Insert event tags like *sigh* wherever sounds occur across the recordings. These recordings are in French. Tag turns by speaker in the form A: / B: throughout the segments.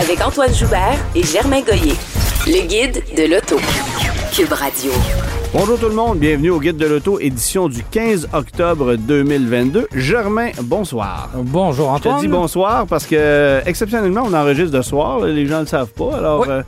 A: Avec Antoine Joubert et Germain Goyer. Le guide de l'auto. Cube Radio.
B: Bonjour tout le monde, bienvenue au Guide de l'Auto, édition du 15 octobre 2022. Germain, bonsoir.
C: Bonjour
B: Je te
C: Antoine.
B: dis bonsoir parce que, exceptionnellement, on enregistre de soir, les gens ne le savent pas. Alors,
C: Oui.
B: euh,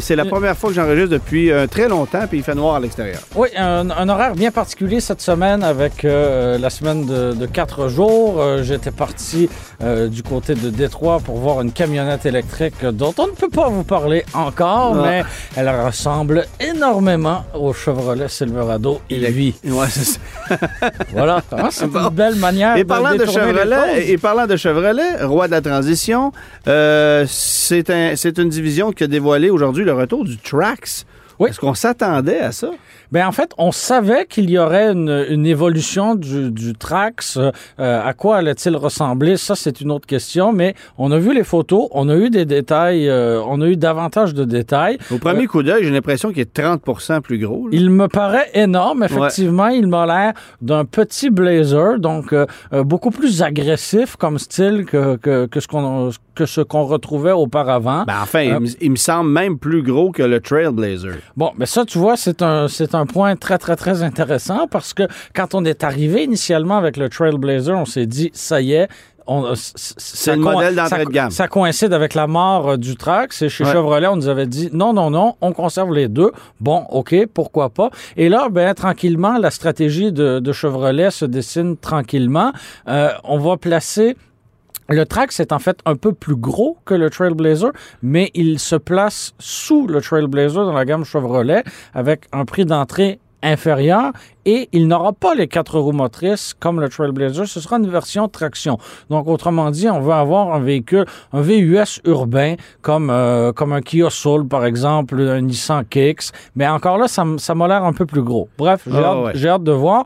B: c'est la première fois que j'enregistre depuis euh, très longtemps, puis il fait noir à l'extérieur.
C: Oui, un, un horaire bien particulier cette semaine avec euh, la semaine de, de quatre jours. Euh, J'étais parti euh, du côté de Détroit pour voir une camionnette électrique dont on ne peut pas vous parler encore,
B: Ah.
C: mais elle ressemble énormément au Chevrolet Silverado EV.
B: Ouais, c'est ça. *laughs*
C: Voilà, Hein, c'est
B: Bon.
C: une belle manière
B: Et parlant de
C: détourner les
B: Chevrolet, et parlant de Chevrolet, roi de la transition, euh, c'est un, c'est une division qui a dévoilé aujourd'hui le retour du Trax.
C: Oui.
B: Est-ce qu'on s'attendait à ça?
C: Ben en fait, on savait qu'il y aurait une, une évolution du, du Trax. Euh, à quoi allait-il ressembler? Ça, c'est une autre question. Mais on a vu les photos, on a eu des détails, euh, on a eu davantage de détails.
B: Au premier coup d'œil, j'ai l'impression qu'il est 30% plus gros. là.
C: Il me paraît énorme, effectivement. Il m'a l'air d'un petit blazer, donc euh, euh, beaucoup plus agressif comme style que, que, que ce qu'on que ce qu'on retrouvait auparavant.
B: Ben, enfin, il
C: Euh,
B: me- il me semble même plus gros que le Trailblazer.
C: Bon, mais ça, tu vois, c'est un, c'est un point très, très, très intéressant parce que quand on est arrivé initialement avec le Trailblazer, on s'est dit, ça y est, on- c- c- ça
B: le modèle d'entrée de gamme.
C: Ça coïncide avec la mort euh, du Trax. Et chez
B: Ouais.
C: Chevrolet, on nous avait dit, non, non, non, on conserve les deux. Bon, OK, pourquoi pas? Et là, ben, tranquillement, la stratégie de, de Chevrolet se dessine tranquillement. Euh, on va placer le Trax est en fait un peu plus gros que le Trailblazer, mais il se place sous le Trailblazer dans la gamme Chevrolet avec un prix d'entrée inférieur et il n'aura pas les quatre roues motrices comme le Trailblazer. Ce sera une version traction. Donc, autrement dit, on va avoir un véhicule, un VUS urbain comme, euh, comme un Kia Soul, par exemple, un Nissan Kicks. Mais encore là, ça, ça m'a l'air un peu plus gros. Bref, j'ai
B: Ah,
C: hâte,
B: ouais.
C: j'ai hâte de voir.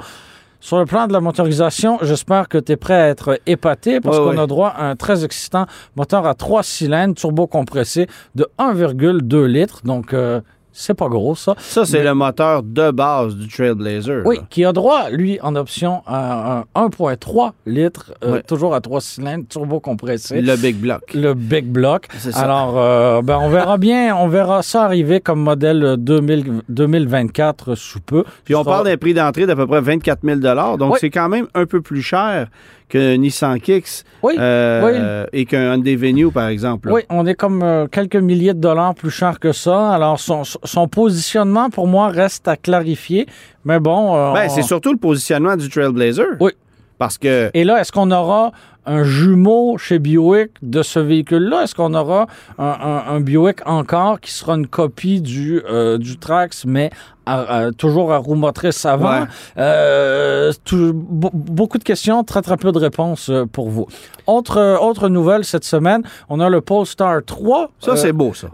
C: Sur le plan de la motorisation, j'espère que tu es prêt à être épaté parce
B: Ouais,
C: qu'on
B: ouais.
C: a droit à un très excitant moteur à trois cylindres turbo compressé de 1,2 litres. Donc, euh, c'est pas gros, ça.
B: Ça, c'est le moteur de base du Trailblazer.
C: Oui,
B: là.
C: qui a droit, lui, en option à un 1,3 litres, euh,
B: Ouais.
C: toujours à trois cylindres, turbo compressé.
B: Le Big Block.
C: Le Big Block.
B: Ça.
C: Alors, euh, ben, on verra bien, on verra ça arriver comme modèle 2000 2024 sous peu.
B: Puis on
C: Ça-
B: parle d'un prix d'entrée d'à peu près 24 000 donc
C: Oui.
B: c'est quand même un peu plus cher que Nissan Kicks
C: Oui,
B: euh, et qu'un Hyundai Venue, par exemple. là.
C: Oui, on est comme euh, quelques milliers de dollars plus cher que ça. Alors, son, son positionnement, pour moi, reste à clarifier. Mais bon... euh,
B: Ben,
C: on-
B: c'est surtout le positionnement du Trailblazer.
C: Oui.
B: Parce que
C: Et là, est-ce qu'on aura un jumeau chez Buick de ce véhicule-là? Est-ce qu'on aura un, un- un Buick encore qui sera une copie du, euh, du Trax, mais à- à- toujours à roue motrice avant?
B: Ouais.
C: Euh, tout- be- beaucoup de questions, très très peu de réponses euh, pour vous. Autre, autre nouvelle cette semaine, on a le Polestar 3.
B: ça,
C: Euh,
B: c'est beau, ça.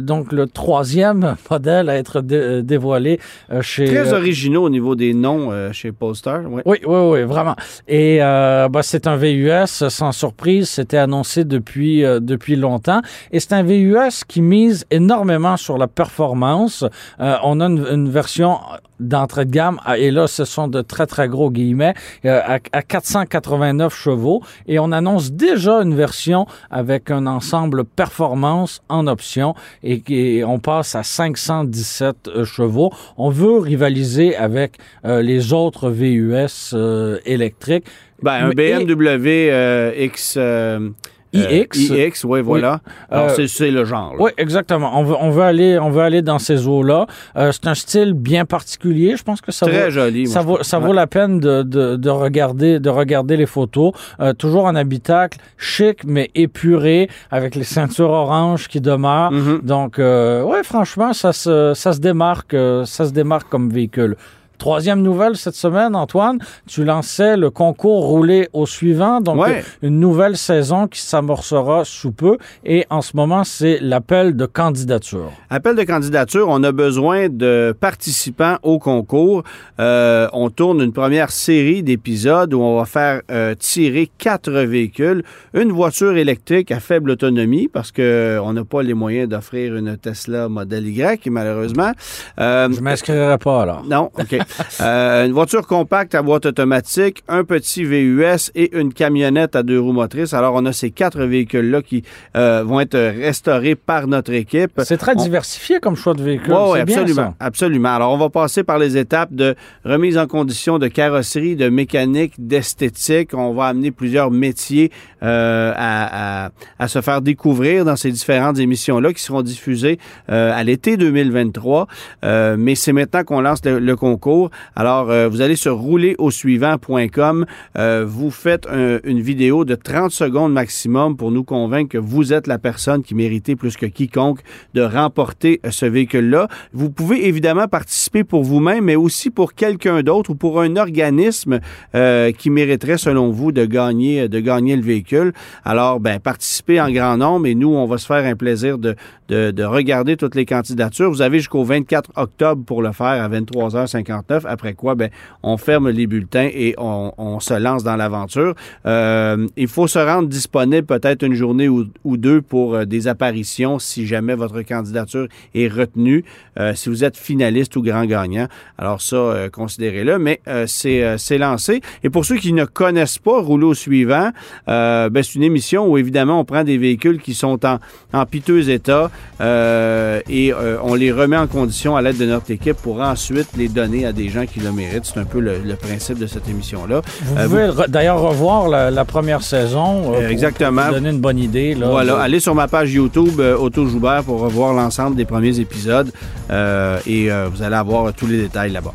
C: donc le troisième *laughs* modèle à être dé- dévoilé chez...
B: Très originaux au niveau des noms chez Polestar. ouais.
C: oui, oui, oui, vraiment. Et bah, c'est un VUS, sans surprise, c'était annoncé depuis, euh, depuis longtemps. Et c'est un VUS qui mise énormément sur la performance. Euh, on a une, version d'entrée de gamme, et là, ce sont de très, très gros guillemets, euh, à, à 489 chevaux. Et on annonce déjà une version avec un ensemble performance en option, et, et on passe à 517 euh, chevaux. On veut rivaliser avec euh, les autres VUS euh, électriques.
B: Ben, un BMW euh, X... euh,
C: iX.
B: euh, iX, oui, voilà. Alors,
C: Euh,
B: c'est- le genre. là.
C: Oui, exactement. On veut, on veut aller, on veut aller dans ces eaux-là. Euh, c'est un style bien particulier. Je pense que ça
B: Très
C: vaut,
B: joli.
C: ça vaut, ça vaut la peine de, de, de regarder, de regarder les photos. Toujours en habitacle, chic mais épuré, avec les ceintures oranges qui demeurent.
B: Mhm.
C: Donc, ouais, franchement, ça se, ça se démarque, ça se démarque comme véhicule. Troisième nouvelle cette semaine, Antoine, tu lançais le concours roulé au suivant, donc
B: Ouais.
C: une nouvelle saison qui s'amorcera sous peu. Et en ce moment, c'est l'appel de candidature.
B: Appel de candidature, on a besoin de participants au concours. Euh, on tourne une première série d'épisodes où on va faire euh, tirer quatre véhicules, une voiture électrique à faible autonomie parce que on n'a pas les moyens d'offrir une Tesla Model Y malheureusement. Euh,
C: Je m'inscrirai pas alors.
B: non, OK. *laughs* Euh, une voiture compacte à boîte automatique, un petit VUS et une camionnette à deux roues motrices. Alors, on a ces quatre véhicules-là qui euh, vont être restaurés par notre équipe.
C: C'est très
B: On-
C: diversifié comme choix de véhicule.
B: Oui,
C: bien,
B: absolument.
C: ça.
B: Absolument. Alors, on va passer par les étapes de remise en condition de carrosserie, de mécanique, d'esthétique. On va amener plusieurs métiers euh, à, à- à se faire découvrir dans ces différentes émissions-là qui seront diffusées à l'été 2023. Euh, mais c'est maintenant qu'on lance le, le concours. Alors, euh, vous allez sur roulerausuivant.com. Euh, vous faites un- une vidéo de 30 secondes maximum pour nous convaincre que vous êtes la personne qui méritez plus que quiconque de remporter euh, ce véhicule-là. Vous pouvez évidemment participer pour vous-même, mais aussi pour quelqu'un d'autre ou pour un organisme euh, qui mériterait, selon vous, de gagner, de gagner le véhicule. Alors, ben, participez en grand nombre et nous, on va se faire un plaisir de regarder toutes les candidatures. Vous avez jusqu'au 24 octobre pour le faire à 23h59, après quoi, ben, on ferme les bulletins et on, se lance dans l'aventure. Euh, il faut se rendre disponible peut-être une journée ou, deux pour euh, des apparitions si jamais votre candidature est retenue, euh, si vous êtes finaliste ou grand gagnant. Alors ça, considérez-le, mais c'est lancé. Et pour ceux qui ne connaissent pas Rouleau suivant, ben, c'est une émission où évidemment on prend des véhicules qui sont en, en piteux état et on les remet en condition à l'aide de notre équipe pour ensuite les donner à des gens qui le méritent. C'est un peu le, le principe de cette émission-là.
C: Vous
B: Euh,
C: pouvez d'ailleurs revoir la, la première saison. euh, pour
B: Exactement.
C: vous donner une bonne idée. Là,
B: Voilà,
C: de-
B: allez sur ma page YouTube euh, Auto Joubert pour revoir l'ensemble des premiers épisodes euh, et euh, vous allez avoir tous les détails là-bas.